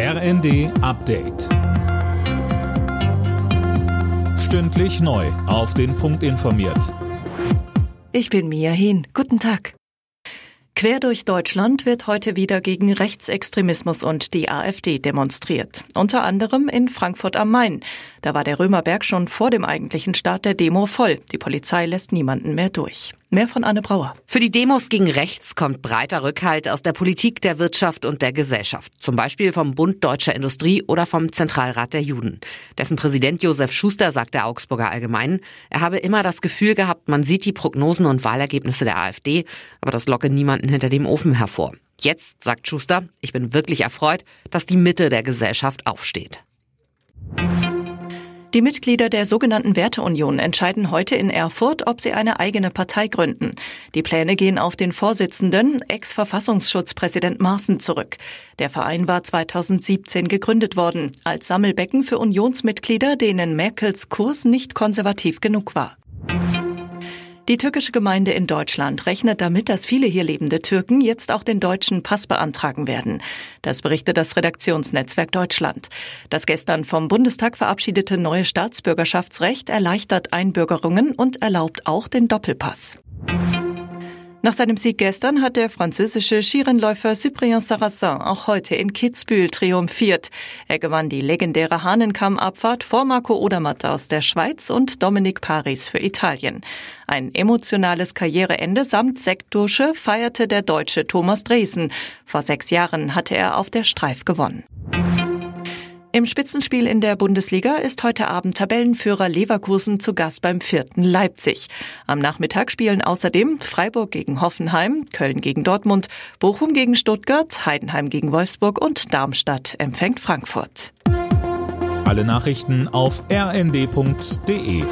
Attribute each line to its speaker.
Speaker 1: RND Update. Stündlich neu. Auf den Punkt informiert.
Speaker 2: Ich bin Mia Hin. Guten Tag. Quer durch Deutschland wird heute wieder gegen Rechtsextremismus und die AfD demonstriert. Unter anderem in Frankfurt am Main. Da war der Römerberg schon vor dem eigentlichen Start der Demo voll. Die Polizei lässt niemanden mehr durch. Mehr von Anne Brauer.
Speaker 3: Für die Demos gegen rechts kommt breiter Rückhalt aus der Politik, der Wirtschaft und der Gesellschaft. Zum Beispiel vom Bund Deutscher Industrie oder vom Zentralrat der Juden. Dessen Präsident Josef Schuster sagt der Augsburger Allgemeinen, er habe immer das Gefühl gehabt, man sieht die Prognosen und Wahlergebnisse der AfD, aber das locke niemanden hinter dem Ofen hervor. Jetzt, sagt Schuster, ich bin wirklich erfreut, dass die Mitte der Gesellschaft aufsteht.
Speaker 2: Die Mitglieder der sogenannten Werteunion entscheiden heute in Erfurt, ob sie eine eigene Partei gründen. Die Pläne gehen auf den Vorsitzenden, Ex-Verfassungsschutzpräsident Maaßen, zurück. Der Verein war 2017 gegründet worden, als Sammelbecken für Unionsmitglieder, denen Merkels Kurs nicht konservativ genug war. Die türkische Gemeinde in Deutschland rechnet damit, dass viele hier lebende Türken jetzt auch den deutschen Pass beantragen werden. Das berichtet das Redaktionsnetzwerk Deutschland. Das gestern vom Bundestag verabschiedete neue Staatsbürgerschaftsrecht erleichtert Einbürgerungen und erlaubt auch den Doppelpass. Nach seinem Sieg gestern hat der französische Skirennläufer Cyprien Sarrazin auch heute in Kitzbühel triumphiert. Er gewann die legendäre Hahnenkammabfahrt vor Marco Odermatt aus der Schweiz und Dominik Paris für Italien. Ein emotionales Karriereende samt Sektdusche feierte der Deutsche Thomas Dresen. Vor sechs Jahren hatte er auf der Streif gewonnen. Im Spitzenspiel in der Bundesliga ist heute Abend Tabellenführer Leverkusen zu Gast beim vierten Leipzig. Am Nachmittag spielen außerdem Freiburg gegen Hoffenheim, Köln gegen Dortmund, Bochum gegen Stuttgart, Heidenheim gegen Wolfsburg und Darmstadt empfängt Frankfurt.
Speaker 1: Alle Nachrichten auf rnd.de